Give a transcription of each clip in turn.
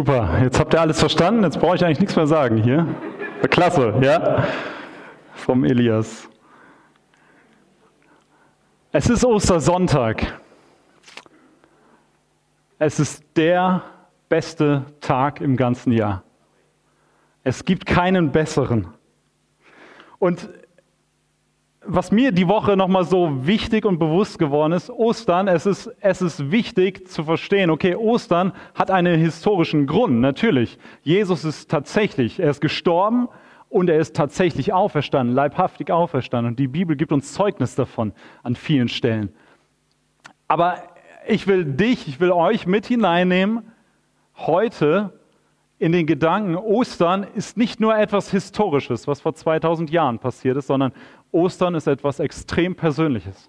Super, jetzt habt ihr alles verstanden, jetzt brauche ich eigentlich nichts mehr sagen hier. Klasse, ja? Vom Elias. Es ist Ostersonntag. Es ist der beste Tag im ganzen Jahr. Es gibt keinen besseren. Und was mir die Woche nochmal so wichtig und bewusst geworden ist, Ostern, es ist, es ist wichtig zu verstehen, okay, Ostern hat einen historischen Grund, natürlich. Jesus ist tatsächlich, er ist gestorben und er ist tatsächlich auferstanden, leibhaftig auferstanden. Und die Bibel gibt uns Zeugnis davon an vielen Stellen. Aber ich will dich, ich will euch mit hineinnehmen, heute in den Gedanken, Ostern ist nicht nur etwas Historisches, was vor 2000 Jahren passiert ist, sondern Ostern ist etwas extrem Persönliches.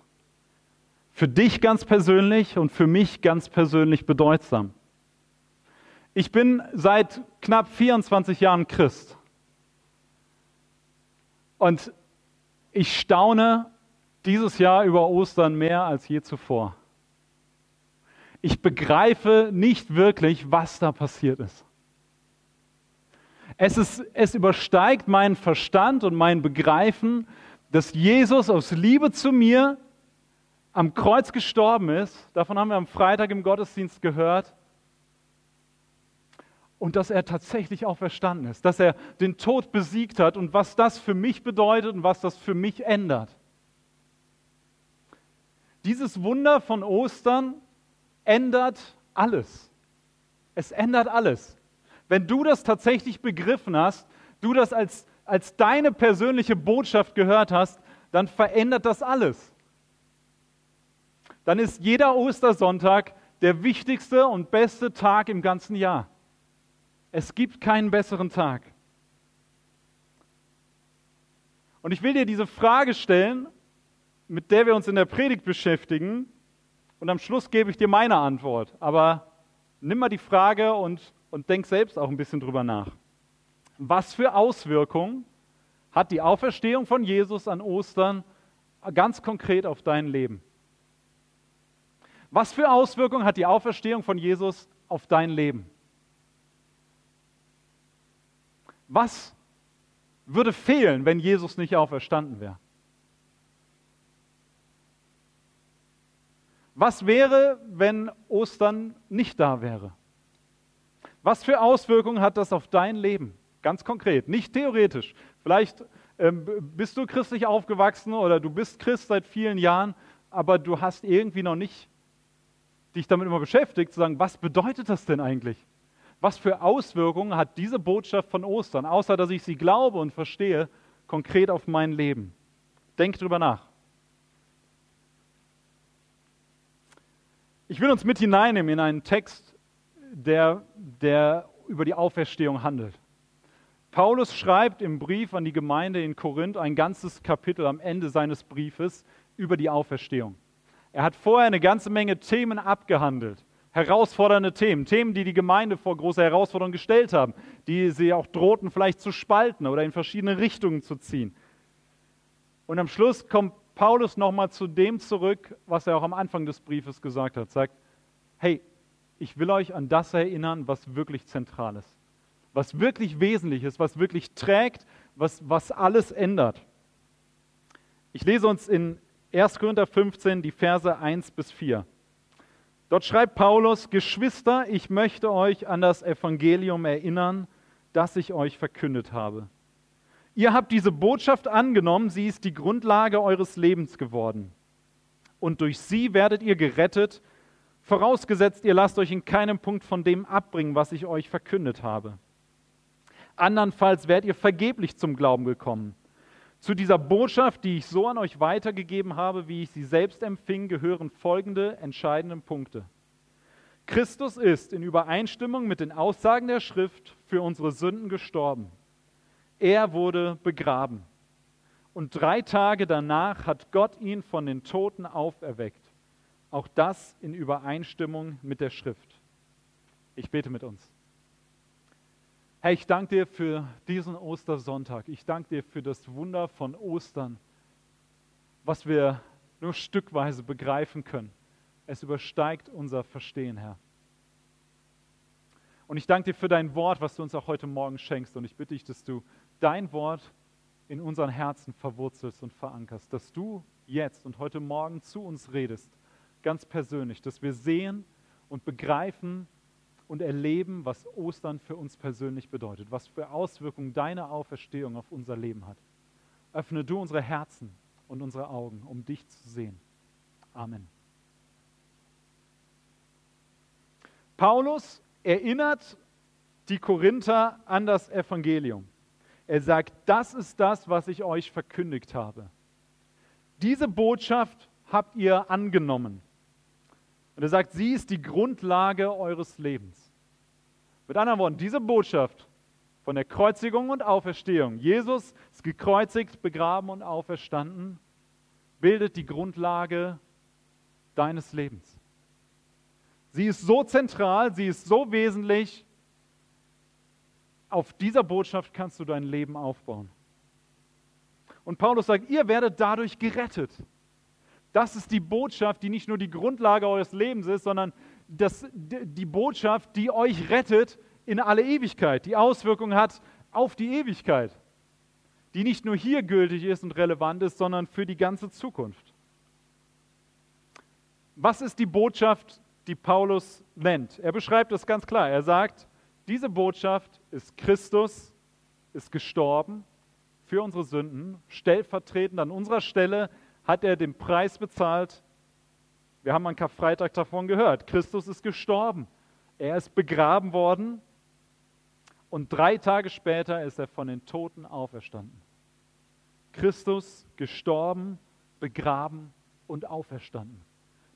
Für dich ganz persönlich und für mich ganz persönlich bedeutsam. Ich bin seit knapp 24 Jahren Christ. Und ich staune dieses Jahr über Ostern mehr als je zuvor. Ich begreife nicht wirklich, was da passiert ist. Es, ist, es übersteigt meinen Verstand und mein Begreifen, dass Jesus aus Liebe zu mir am Kreuz gestorben ist. Davon haben wir am Freitag im Gottesdienst gehört. Und dass er tatsächlich auch verstanden ist, dass er den Tod besiegt hat und was das für mich bedeutet und was das für mich ändert. Dieses Wunder von Ostern ändert alles. Es ändert alles. Wenn du das tatsächlich begriffen hast, du das als, als deine persönliche Botschaft gehört hast, dann verändert das alles. Dann ist jeder Ostersonntag der wichtigste und beste Tag im ganzen Jahr. Es gibt keinen besseren Tag. Und ich will dir diese Frage stellen, mit der wir uns in der Predigt beschäftigen. Und am Schluss gebe ich dir meine Antwort. Aber nimm mal die Frage und und denk selbst auch ein bisschen drüber nach. Was für Auswirkungen hat die Auferstehung von Jesus an Ostern ganz konkret auf dein Leben? Was für Auswirkungen hat die Auferstehung von Jesus auf dein Leben? Was würde fehlen, wenn Jesus nicht auferstanden wäre? Was wäre, wenn Ostern nicht da wäre? Was für Auswirkungen hat das auf dein Leben? Ganz konkret, nicht theoretisch. Vielleicht ähm, bist du christlich aufgewachsen oder du bist Christ seit vielen Jahren, aber du hast irgendwie noch nicht dich damit immer beschäftigt, zu sagen, was bedeutet das denn eigentlich? Was für Auswirkungen hat diese Botschaft von Ostern, außer dass ich sie glaube und verstehe, konkret auf mein Leben? Denk drüber nach. Ich will uns mit hineinnehmen in einen Text, der, der über die Auferstehung handelt. Paulus schreibt im Brief an die Gemeinde in Korinth ein ganzes Kapitel am Ende seines Briefes über die Auferstehung. Er hat vorher eine ganze Menge Themen abgehandelt, herausfordernde Themen, Themen, die die Gemeinde vor große Herausforderungen gestellt haben, die sie auch drohten vielleicht zu spalten oder in verschiedene Richtungen zu ziehen. Und am Schluss kommt Paulus nochmal zu dem zurück, was er auch am Anfang des Briefes gesagt hat. Sagt, hey, ich will euch an das erinnern, was wirklich zentral ist, was wirklich wesentlich ist, was wirklich trägt, was, was alles ändert. Ich lese uns in 1. Korinther 15 die Verse 1 bis 4. Dort schreibt Paulus, Geschwister, ich möchte euch an das Evangelium erinnern, das ich euch verkündet habe. Ihr habt diese Botschaft angenommen, sie ist die Grundlage eures Lebens geworden. Und durch sie werdet ihr gerettet, Vorausgesetzt, ihr lasst euch in keinem Punkt von dem abbringen, was ich euch verkündet habe. Andernfalls werdet ihr vergeblich zum Glauben gekommen. Zu dieser Botschaft, die ich so an euch weitergegeben habe, wie ich sie selbst empfing, gehören folgende entscheidende Punkte. Christus ist in Übereinstimmung mit den Aussagen der Schrift für unsere Sünden gestorben. Er wurde begraben. Und drei Tage danach hat Gott ihn von den Toten auferweckt. Auch das in Übereinstimmung mit der Schrift. Ich bete mit uns. Herr, ich danke dir für diesen Ostersonntag. Ich danke dir für das Wunder von Ostern, was wir nur stückweise begreifen können. Es übersteigt unser Verstehen, Herr. Und ich danke dir für dein Wort, was du uns auch heute Morgen schenkst. Und ich bitte dich, dass du dein Wort in unseren Herzen verwurzelst und verankerst, dass du jetzt und heute Morgen zu uns redest, ganz persönlich, dass wir sehen und begreifen und erleben, was Ostern für uns persönlich bedeutet, was für Auswirkungen deine Auferstehung auf unser Leben hat. Öffne du unsere Herzen und unsere Augen, um dich zu sehen. Amen. Paulus erinnert die Korinther an das Evangelium. Er sagt, das ist das, was ich euch verkündigt habe. Diese Botschaft habt ihr angenommen. Und er sagt, sie ist die Grundlage eures Lebens. Mit anderen Worten, diese Botschaft von der Kreuzigung und Auferstehung, Jesus ist gekreuzigt, begraben und auferstanden, bildet die Grundlage deines Lebens. Sie ist so zentral, sie ist so wesentlich. Auf dieser Botschaft kannst du dein Leben aufbauen. Und Paulus sagt, ihr werdet dadurch gerettet. Das ist die Botschaft, die nicht nur die Grundlage eures Lebens ist, sondern das, die Botschaft, die euch rettet in alle Ewigkeit, die Auswirkungen hat auf die Ewigkeit, die nicht nur hier gültig ist und relevant ist, sondern für die ganze Zukunft. Was ist die Botschaft, die Paulus nennt? Er beschreibt es ganz klar. Er sagt, diese Botschaft ist Christus, ist gestorben für unsere Sünden, stellvertretend an unserer Stelle hat er den Preis bezahlt. Wir haben am Karfreitag davon gehört. Christus ist gestorben. Er ist begraben worden und drei Tage später ist er von den Toten auferstanden. Christus gestorben, begraben und auferstanden.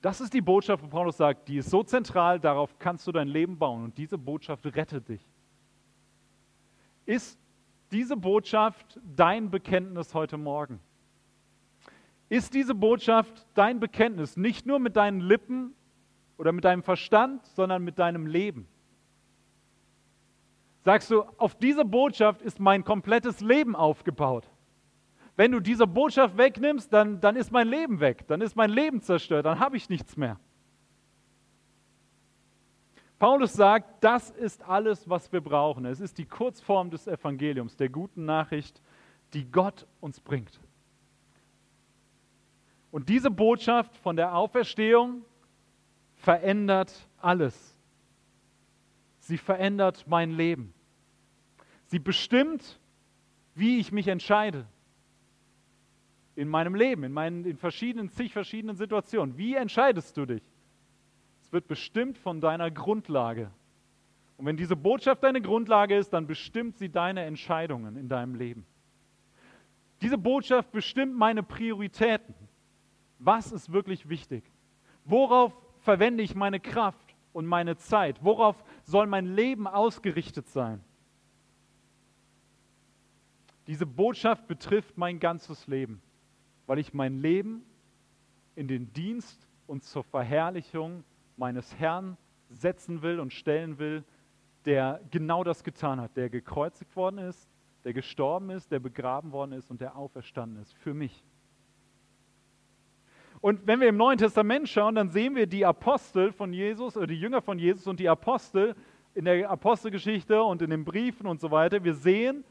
Das ist die Botschaft, wo Paulus sagt, die ist so zentral, darauf kannst du dein Leben bauen und diese Botschaft rettet dich. Ist diese Botschaft dein Bekenntnis heute Morgen? Ist diese Botschaft dein Bekenntnis nicht nur mit deinen Lippen oder mit deinem Verstand, sondern mit deinem Leben? Sagst du, auf diese Botschaft ist mein komplettes Leben aufgebaut. Wenn du diese Botschaft wegnimmst, dann, dann ist mein Leben weg, dann ist mein Leben zerstört, dann habe ich nichts mehr. Paulus sagt, das ist alles, was wir brauchen. Es ist die Kurzform des Evangeliums, der guten Nachricht, die Gott uns bringt. Und diese Botschaft von der Auferstehung verändert alles. Sie verändert mein Leben. Sie bestimmt, wie ich mich entscheide in meinem Leben, in meinen in verschiedenen, zig verschiedenen Situationen. Wie entscheidest du dich? Es wird bestimmt von deiner Grundlage. Und wenn diese Botschaft deine Grundlage ist, dann bestimmt sie deine Entscheidungen in deinem Leben. Diese Botschaft bestimmt meine Prioritäten. Was ist wirklich wichtig? Worauf verwende ich meine Kraft und meine Zeit? Worauf soll mein Leben ausgerichtet sein? Diese Botschaft betrifft mein ganzes Leben, weil ich mein Leben in den Dienst und zur Verherrlichung meines Herrn setzen will und stellen will, der genau das getan hat, der gekreuzigt worden ist, der gestorben ist, der begraben worden ist und der auferstanden ist für mich. Und wenn wir im Neuen Testament schauen, dann sehen wir die Apostel von Jesus, oder die Jünger von Jesus und die Apostel in der Apostelgeschichte und in den Briefen und so weiter. Wir sehen,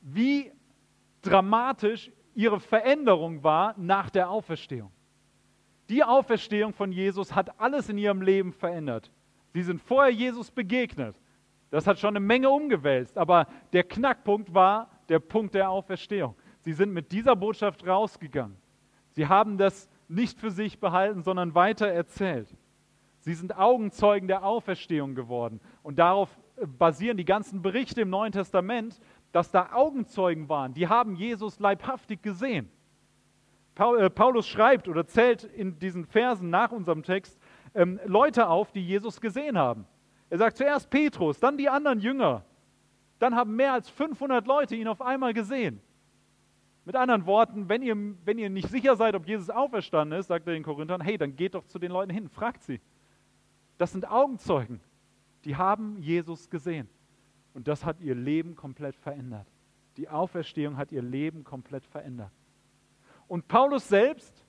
wie dramatisch ihre Veränderung war nach der Auferstehung. Die Auferstehung von Jesus hat alles in ihrem Leben verändert. Sie sind vorher Jesus begegnet. Das hat schon eine Menge umgewälzt, aber der Knackpunkt war der Punkt der Auferstehung. Sie sind mit dieser Botschaft rausgegangen. Sie haben das nicht für sich behalten, sondern weiter erzählt. Sie sind Augenzeugen der Auferstehung geworden. Und darauf basieren die ganzen Berichte im Neuen Testament, dass da Augenzeugen waren, die haben Jesus leibhaftig gesehen. Äh, Paulus schreibt oder zählt in diesen Versen nach unserem Text ähm, Leute auf, die Jesus gesehen haben. Er sagt zuerst Petrus, dann die anderen Jünger. Dann haben mehr als 500 Leute ihn auf einmal gesehen. Mit anderen Worten, wenn ihr, wenn ihr nicht sicher seid, ob Jesus auferstanden ist, sagt er den Korinthern, hey, dann geht doch zu den Leuten hin, fragt sie. Das sind Augenzeugen, die haben Jesus gesehen. Und das hat ihr Leben komplett verändert. Die Auferstehung hat ihr Leben komplett verändert. Und Paulus selbst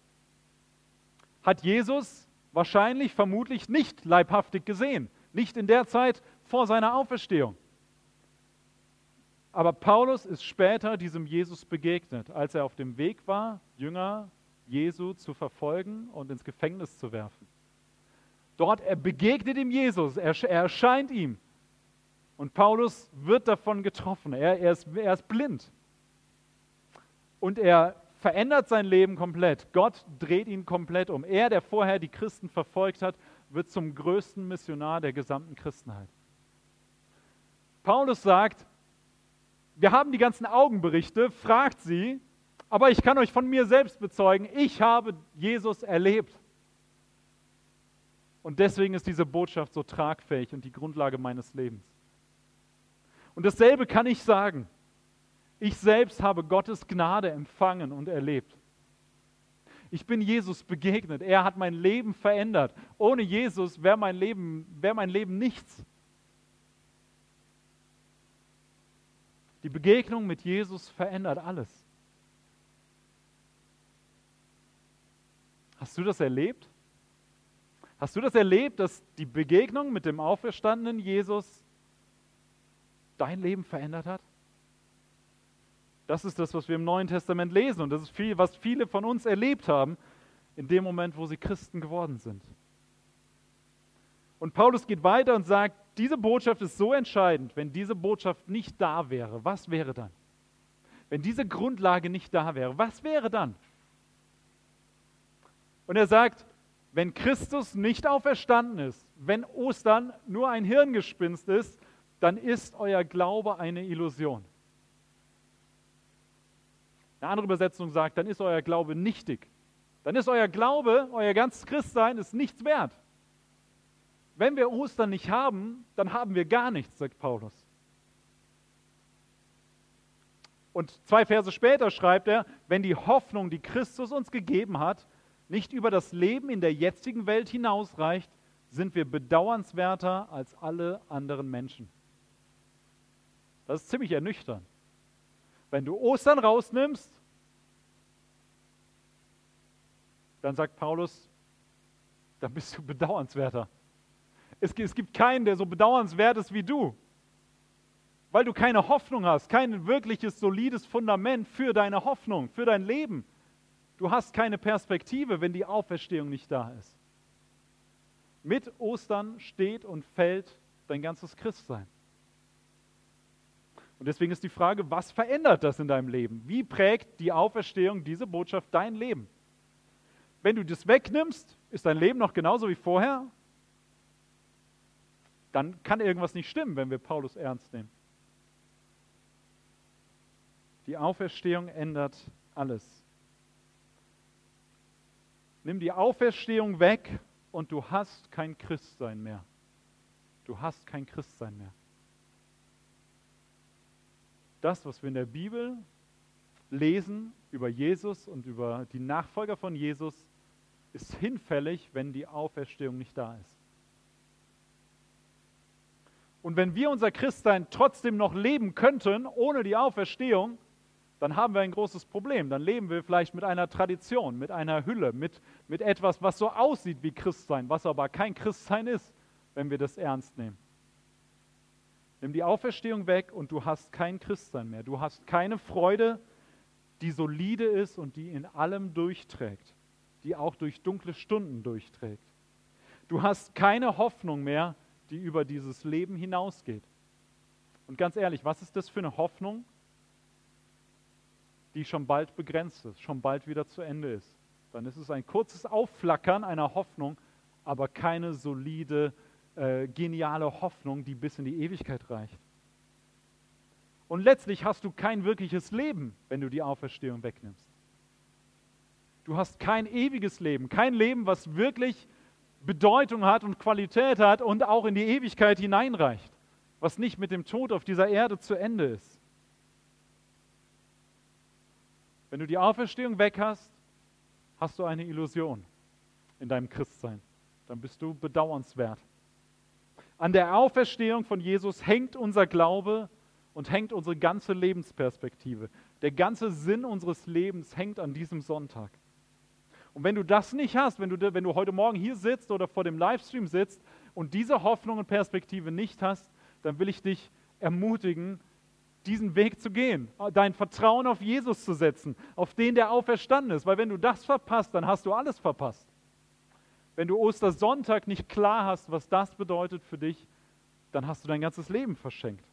hat Jesus wahrscheinlich, vermutlich nicht leibhaftig gesehen. Nicht in der Zeit vor seiner Auferstehung. Aber Paulus ist später diesem Jesus begegnet, als er auf dem Weg war, Jünger Jesu zu verfolgen und ins Gefängnis zu werfen. Dort er begegnet ihm Jesus, er, er erscheint ihm. Und Paulus wird davon getroffen. Er, er, ist, er ist blind. Und er verändert sein Leben komplett. Gott dreht ihn komplett um. Er, der vorher die Christen verfolgt hat, wird zum größten Missionar der gesamten Christenheit. Paulus sagt, wir haben die ganzen Augenberichte, fragt sie, aber ich kann euch von mir selbst bezeugen, ich habe Jesus erlebt. Und deswegen ist diese Botschaft so tragfähig und die Grundlage meines Lebens. Und dasselbe kann ich sagen. Ich selbst habe Gottes Gnade empfangen und erlebt. Ich bin Jesus begegnet. Er hat mein Leben verändert. Ohne Jesus wäre mein Leben, wär mein Leben nichts. Die Begegnung mit Jesus verändert alles. Hast du das erlebt? Hast du das erlebt, dass die Begegnung mit dem auferstandenen Jesus dein Leben verändert hat? Das ist das, was wir im Neuen Testament lesen und das ist viel, was viele von uns erlebt haben in dem Moment, wo sie Christen geworden sind. Und Paulus geht weiter und sagt, diese Botschaft ist so entscheidend, wenn diese Botschaft nicht da wäre, was wäre dann? Wenn diese Grundlage nicht da wäre, was wäre dann? Und er sagt, wenn Christus nicht auferstanden ist, wenn Ostern nur ein Hirngespinst ist, dann ist euer Glaube eine Illusion. Eine andere Übersetzung sagt, dann ist euer Glaube nichtig. Dann ist euer Glaube, euer ganzes Christsein ist nichts wert. Wenn wir Ostern nicht haben, dann haben wir gar nichts, sagt Paulus. Und zwei Verse später schreibt er, wenn die Hoffnung, die Christus uns gegeben hat, nicht über das Leben in der jetzigen Welt hinausreicht, sind wir bedauernswerter als alle anderen Menschen. Das ist ziemlich ernüchternd. Wenn du Ostern rausnimmst, dann sagt Paulus, dann bist du bedauernswerter. Es, es gibt keinen, der so bedauernswert ist wie du, weil du keine Hoffnung hast, kein wirkliches solides Fundament für deine Hoffnung, für dein Leben. Du hast keine Perspektive, wenn die Auferstehung nicht da ist. Mit Ostern steht und fällt dein ganzes Christsein. Und deswegen ist die Frage, was verändert das in deinem Leben? Wie prägt die Auferstehung, diese Botschaft, dein Leben? Wenn du das wegnimmst, ist dein Leben noch genauso wie vorher? Dann kann irgendwas nicht stimmen, wenn wir Paulus ernst nehmen. Die Auferstehung ändert alles. Nimm die Auferstehung weg und du hast kein Christsein mehr. Du hast kein Christsein mehr. Das, was wir in der Bibel lesen über Jesus und über die Nachfolger von Jesus, ist hinfällig, wenn die Auferstehung nicht da ist. Und wenn wir unser Christsein trotzdem noch leben könnten, ohne die Auferstehung, dann haben wir ein großes Problem. Dann leben wir vielleicht mit einer Tradition, mit einer Hülle, mit, mit etwas, was so aussieht wie Christsein, was aber kein Christsein ist, wenn wir das ernst nehmen. Nimm die Auferstehung weg und du hast kein Christsein mehr. Du hast keine Freude, die solide ist und die in allem durchträgt, die auch durch dunkle Stunden durchträgt. Du hast keine Hoffnung mehr, die über dieses Leben hinausgeht. Und ganz ehrlich, was ist das für eine Hoffnung, die schon bald begrenzt ist, schon bald wieder zu Ende ist. Dann ist es ein kurzes Aufflackern einer Hoffnung, aber keine solide, äh, geniale Hoffnung, die bis in die Ewigkeit reicht. Und letztlich hast du kein wirkliches Leben, wenn du die Auferstehung wegnimmst. Du hast kein ewiges Leben, kein Leben, was wirklich Bedeutung hat und Qualität hat und auch in die Ewigkeit hineinreicht, was nicht mit dem Tod auf dieser Erde zu Ende ist. Wenn du die Auferstehung weg hast, hast du eine Illusion in deinem Christsein. Dann bist du bedauernswert. An der Auferstehung von Jesus hängt unser Glaube und hängt unsere ganze Lebensperspektive. Der ganze Sinn unseres Lebens hängt an diesem Sonntag. Und wenn du das nicht hast, wenn du, wenn du heute Morgen hier sitzt oder vor dem Livestream sitzt und diese Hoffnung und Perspektive nicht hast, dann will ich dich ermutigen, diesen Weg zu gehen, dein Vertrauen auf Jesus zu setzen, auf den, der auferstanden ist. Weil wenn du das verpasst, dann hast du alles verpasst. Wenn du Ostersonntag nicht klar hast, was das bedeutet für dich, dann hast du dein ganzes Leben verschenkt.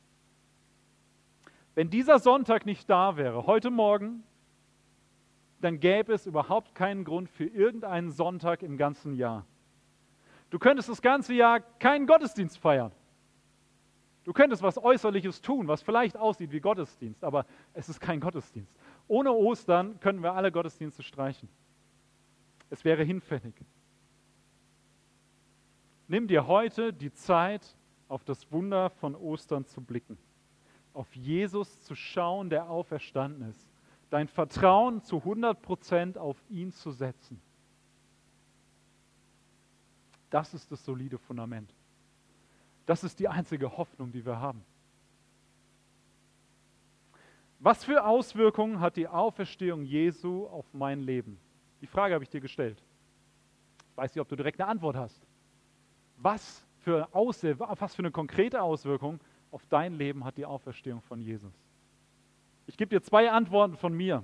Wenn dieser Sonntag nicht da wäre, heute Morgen, dann gäbe es überhaupt keinen Grund für irgendeinen Sonntag im ganzen Jahr. Du könntest das ganze Jahr keinen Gottesdienst feiern. Du könntest was Äußerliches tun, was vielleicht aussieht wie Gottesdienst, aber es ist kein Gottesdienst. Ohne Ostern können wir alle Gottesdienste streichen. Es wäre hinfällig. Nimm dir heute die Zeit, auf das Wunder von Ostern zu blicken, auf Jesus zu schauen, der auferstanden ist, dein Vertrauen zu 100 Prozent auf ihn zu setzen. Das ist das solide Fundament. Das ist die einzige Hoffnung, die wir haben. Was für Auswirkungen hat die Auferstehung Jesu auf mein Leben? Die Frage habe ich dir gestellt. Ich weiß nicht, ob du direkt eine Antwort hast. Was für, was für eine konkrete Auswirkung auf dein Leben hat die Auferstehung von Jesus? Ich gebe dir zwei Antworten von mir.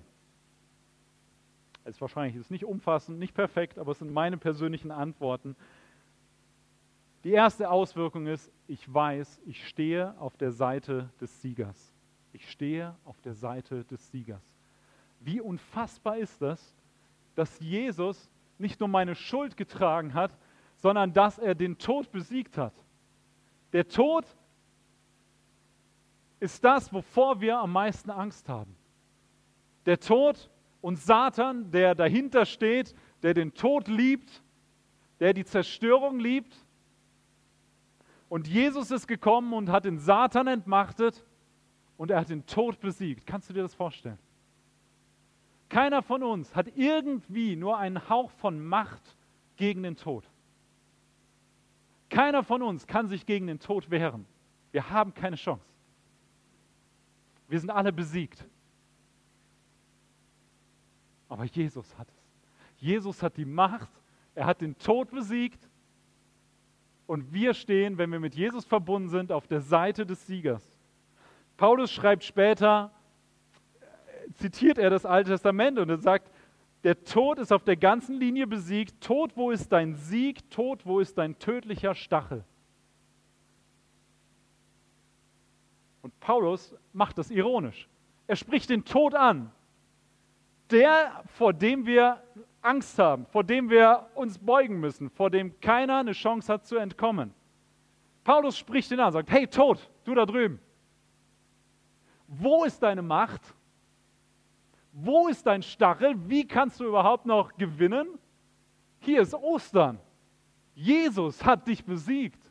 Es ist wahrscheinlich ist nicht umfassend, nicht perfekt, aber es sind meine persönlichen Antworten. Die erste Auswirkung ist, ich weiß, ich stehe auf der Seite des Siegers. Ich stehe auf der Seite des Siegers. Wie unfassbar ist das, dass Jesus nicht nur meine Schuld getragen hat, sondern dass er den Tod besiegt hat. Der Tod ist das, wovor wir am meisten Angst haben. Der Tod und Satan, der dahinter steht, der den Tod liebt, der die Zerstörung liebt, und Jesus ist gekommen und hat den Satan entmachtet und er hat den Tod besiegt. Kannst du dir das vorstellen? Keiner von uns hat irgendwie nur einen Hauch von Macht gegen den Tod. Keiner von uns kann sich gegen den Tod wehren. Wir haben keine Chance. Wir sind alle besiegt. Aber Jesus hat es. Jesus hat die Macht, er hat den Tod besiegt und wir stehen, wenn wir mit Jesus verbunden sind, auf der Seite des Siegers. Paulus schreibt später, zitiert er das Alte Testament und er sagt, der Tod ist auf der ganzen Linie besiegt. Tod, wo ist dein Sieg? Tod, wo ist dein tödlicher Stachel? Und Paulus macht das ironisch. Er spricht den Tod an. Der, vor dem wir Angst haben, vor dem wir uns beugen müssen, vor dem keiner eine Chance hat zu entkommen. Paulus spricht ihn an, sagt, hey Tod, du da drüben, wo ist deine Macht? Wo ist dein Stachel? Wie kannst du überhaupt noch gewinnen? Hier ist Ostern. Jesus hat dich besiegt.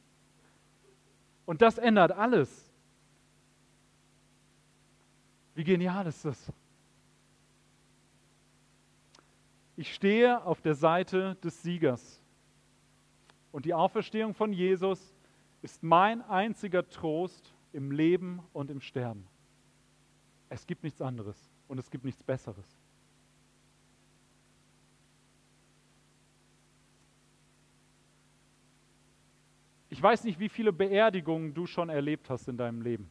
Und das ändert alles. Wie genial ist das? Ich stehe auf der Seite des Siegers. Und die Auferstehung von Jesus ist mein einziger Trost im Leben und im Sterben. Es gibt nichts anderes und es gibt nichts Besseres. Ich weiß nicht, wie viele Beerdigungen du schon erlebt hast in deinem Leben.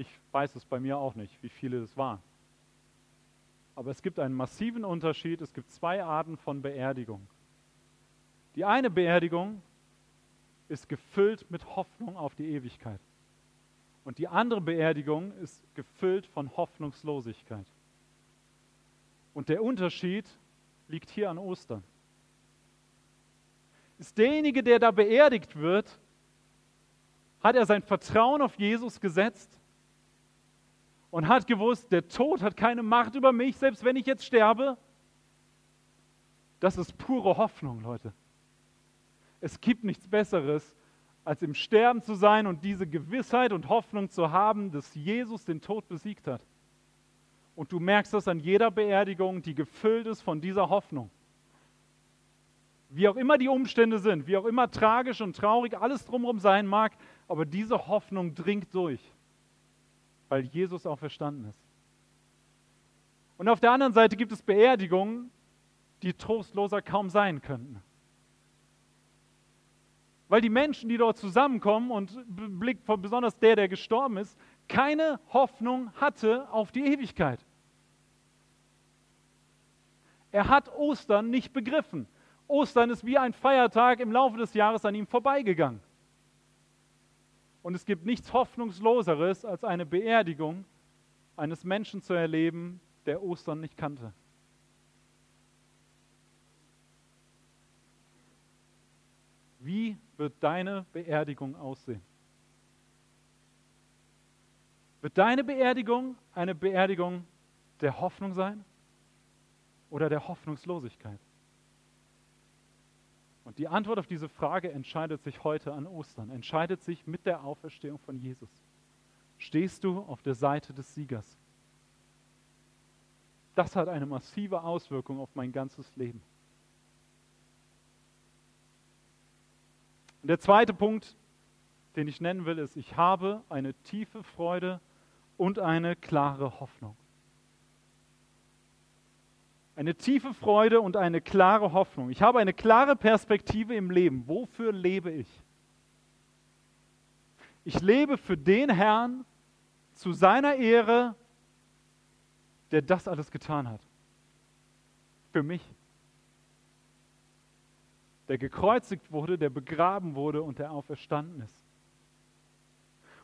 Ich weiß es bei mir auch nicht, wie viele es waren. Aber es gibt einen massiven Unterschied. Es gibt zwei Arten von Beerdigung. Die eine Beerdigung ist gefüllt mit Hoffnung auf die Ewigkeit. Und die andere Beerdigung ist gefüllt von Hoffnungslosigkeit. Und der Unterschied liegt hier an Ostern. Ist derjenige, der da beerdigt wird, hat er sein Vertrauen auf Jesus gesetzt und hat gewusst, der Tod hat keine Macht über mich, selbst wenn ich jetzt sterbe. Das ist pure Hoffnung, Leute. Es gibt nichts Besseres, als im Sterben zu sein und diese Gewissheit und Hoffnung zu haben, dass Jesus den Tod besiegt hat. Und du merkst das an jeder Beerdigung, die gefüllt ist von dieser Hoffnung. Wie auch immer die Umstände sind, wie auch immer tragisch und traurig alles drumherum sein mag, aber diese Hoffnung dringt durch weil Jesus auch verstanden ist. Und auf der anderen Seite gibt es Beerdigungen, die trostloser kaum sein könnten. weil die Menschen, die dort zusammenkommen und blickt besonders der, der gestorben ist, keine Hoffnung hatte auf die Ewigkeit. Er hat Ostern nicht begriffen. Ostern ist wie ein Feiertag im Laufe des Jahres an ihm vorbeigegangen. Und es gibt nichts Hoffnungsloseres, als eine Beerdigung eines Menschen zu erleben, der Ostern nicht kannte. Wie wird deine Beerdigung aussehen? Wird deine Beerdigung eine Beerdigung der Hoffnung sein oder der Hoffnungslosigkeit? Und die Antwort auf diese Frage entscheidet sich heute an Ostern, entscheidet sich mit der Auferstehung von Jesus. Stehst du auf der Seite des Siegers? Das hat eine massive Auswirkung auf mein ganzes Leben. Und der zweite Punkt, den ich nennen will, ist, ich habe eine tiefe Freude und eine klare Hoffnung. Eine tiefe Freude und eine klare Hoffnung. Ich habe eine klare Perspektive im Leben. Wofür lebe ich? Ich lebe für den Herrn zu seiner Ehre, der das alles getan hat. Für mich der gekreuzigt wurde, der begraben wurde und der auferstanden ist.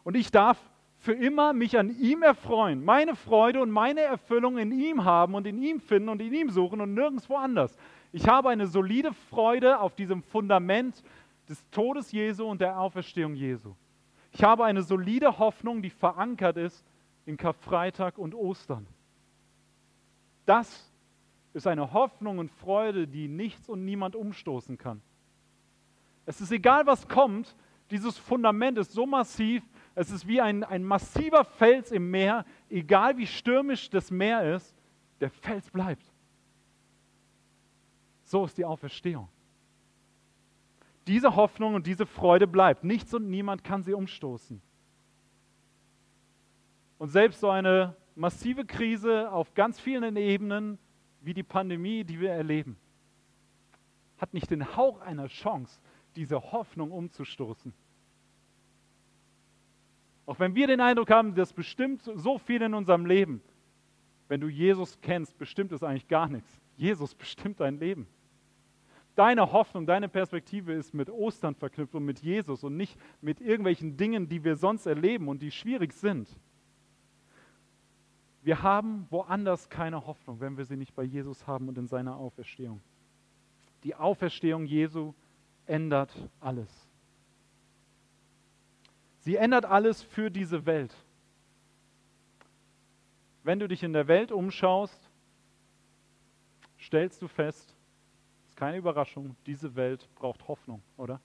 Und ich darf für immer mich an ihm erfreuen, meine Freude und meine Erfüllung in ihm haben und in ihm finden und in ihm suchen und nirgendwo anders. Ich habe eine solide Freude auf diesem Fundament des Todes Jesu und der Auferstehung Jesu. Ich habe eine solide Hoffnung, die verankert ist in Karfreitag und Ostern. Das ist eine Hoffnung und Freude, die nichts und niemand umstoßen kann. Es ist egal, was kommt, dieses Fundament ist so massiv, es ist wie ein, ein massiver Fels im Meer, egal wie stürmisch das Meer ist, der Fels bleibt. So ist die Auferstehung. Diese Hoffnung und diese Freude bleibt. Nichts und niemand kann sie umstoßen. Und selbst so eine massive Krise auf ganz vielen Ebenen wie die Pandemie, die wir erleben, hat nicht den Hauch einer Chance, diese Hoffnung umzustoßen. Auch wenn wir den Eindruck haben, dass bestimmt so viel in unserem Leben, wenn du Jesus kennst, bestimmt es eigentlich gar nichts. Jesus bestimmt dein Leben. Deine Hoffnung, deine Perspektive ist mit Ostern verknüpft und mit Jesus und nicht mit irgendwelchen Dingen, die wir sonst erleben und die schwierig sind. Wir haben woanders keine Hoffnung, wenn wir sie nicht bei Jesus haben und in seiner Auferstehung. Die Auferstehung Jesu ändert alles. Sie ändert alles für diese Welt. Wenn du dich in der Welt umschaust, stellst du fest, ist keine Überraschung, diese Welt braucht Hoffnung, oder?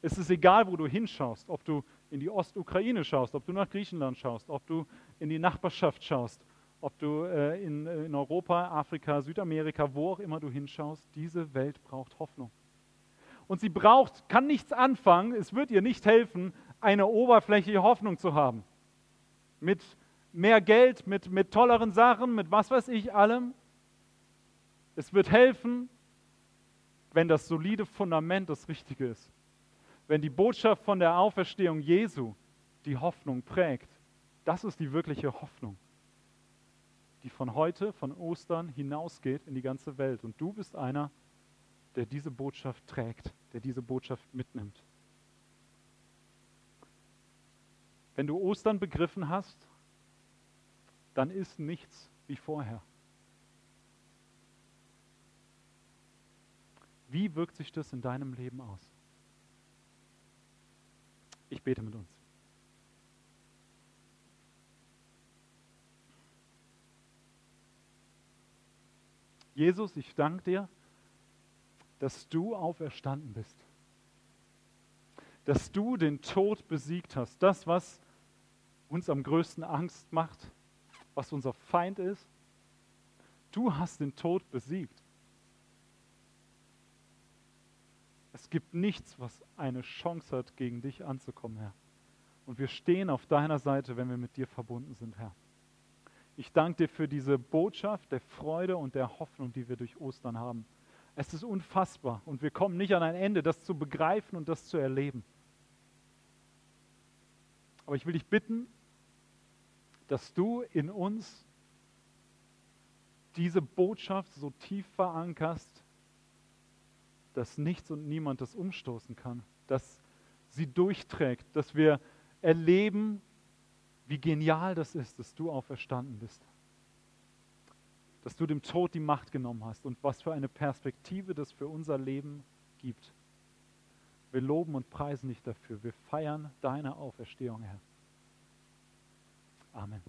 Es ist egal, wo du hinschaust, ob du in die Ostukraine schaust, ob du nach Griechenland schaust, ob du in die Nachbarschaft schaust, ob du äh, in, äh, in Europa, Afrika, Südamerika, wo auch immer du hinschaust, diese Welt braucht Hoffnung. Und sie braucht, kann nichts anfangen, es wird ihr nicht helfen, eine oberflächliche Hoffnung zu haben. Mit mehr Geld, mit, mit tolleren Sachen, mit was weiß ich allem. Es wird helfen, wenn das solide Fundament das Richtige ist wenn die Botschaft von der Auferstehung Jesu die Hoffnung prägt, das ist die wirkliche Hoffnung, die von heute, von Ostern hinausgeht in die ganze Welt. Und du bist einer, der diese Botschaft trägt, der diese Botschaft mitnimmt. Wenn du Ostern begriffen hast, dann ist nichts wie vorher. Wie wirkt sich das in deinem Leben aus? Ich bete mit uns. Jesus, ich danke dir, dass du auferstanden bist. Dass du den Tod besiegt hast. Das, was uns am größten Angst macht, was unser Feind ist. Du hast den Tod besiegt. Es gibt nichts, was eine Chance hat, gegen dich anzukommen, Herr. Und wir stehen auf deiner Seite, wenn wir mit dir verbunden sind, Herr. Ich danke dir für diese Botschaft der Freude und der Hoffnung, die wir durch Ostern haben. Es ist unfassbar und wir kommen nicht an ein Ende, das zu begreifen und das zu erleben. Aber ich will dich bitten, dass du in uns diese Botschaft so tief verankerst, dass nichts und niemand das umstoßen kann, dass sie durchträgt, dass wir erleben, wie genial das ist, dass du auferstanden bist dass du dem Tod die Macht genommen hast und was für eine Perspektive das für unser Leben gibt. Wir loben und preisen dich dafür. Wir feiern deine Auferstehung, Herr. Amen.